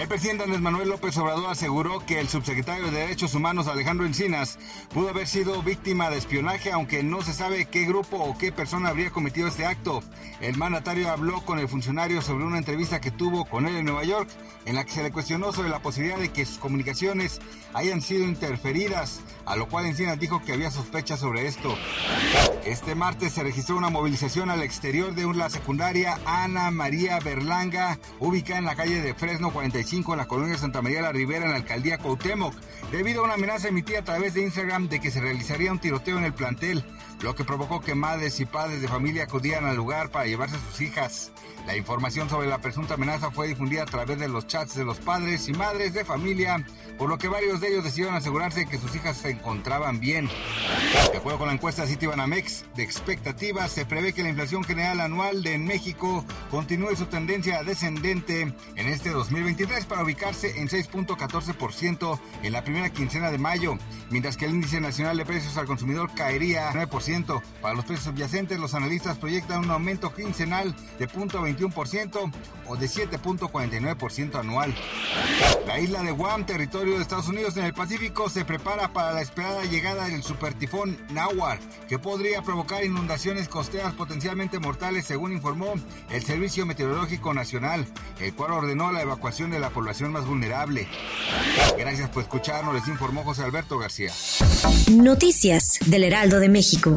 El presidente Andrés Manuel López Obrador aseguró que el subsecretario de Derechos Humanos Alejandro Encinas pudo haber sido víctima de espionaje, aunque no se sabe qué grupo o qué persona habría cometido este acto. El mandatario habló con el funcionario sobre una entrevista que tuvo con él en Nueva York, en la que se le cuestionó sobre la posibilidad de que sus comunicaciones hayan sido interferidas, a lo cual Encinas dijo que había sospechas sobre esto. Este martes se registró una movilización al exterior de la secundaria Ana María Berlanga, ubicada en la calle de Fresno 45 en la colonia Santa María la Ribera en la alcaldía Cuauhtémoc, debido a una amenaza emitida a través de Instagram de que se realizaría un tiroteo en el plantel, lo que provocó que madres y padres de familia acudieran al lugar para llevarse a sus hijas. La información sobre la presunta amenaza fue difundida a través de los chats de los padres y madres de familia, por lo que varios de ellos decidieron asegurarse que sus hijas se encontraban bien. De acuerdo con la encuesta Citibanamex de expectativas, se prevé que la inflación general anual de México continúe su tendencia descendente en este 2023 para ubicarse en 6.14% en la primera quincena de mayo, mientras que el índice nacional de precios al consumidor caería 9%. Para los precios subyacentes, los analistas proyectan un aumento quincenal de 0.21% o de 7.49% anual. La isla de Guam, territorio de Estados Unidos en el Pacífico, se prepara para la esperada llegada del supertifón Nawar, que podría provocar inundaciones costeras potencialmente mortales, según informó el Servicio Meteorológico Nacional, el cual ordenó la evacuación de la población más vulnerable. Gracias por escucharnos, les informó José Alberto García. Noticias del Heraldo de México.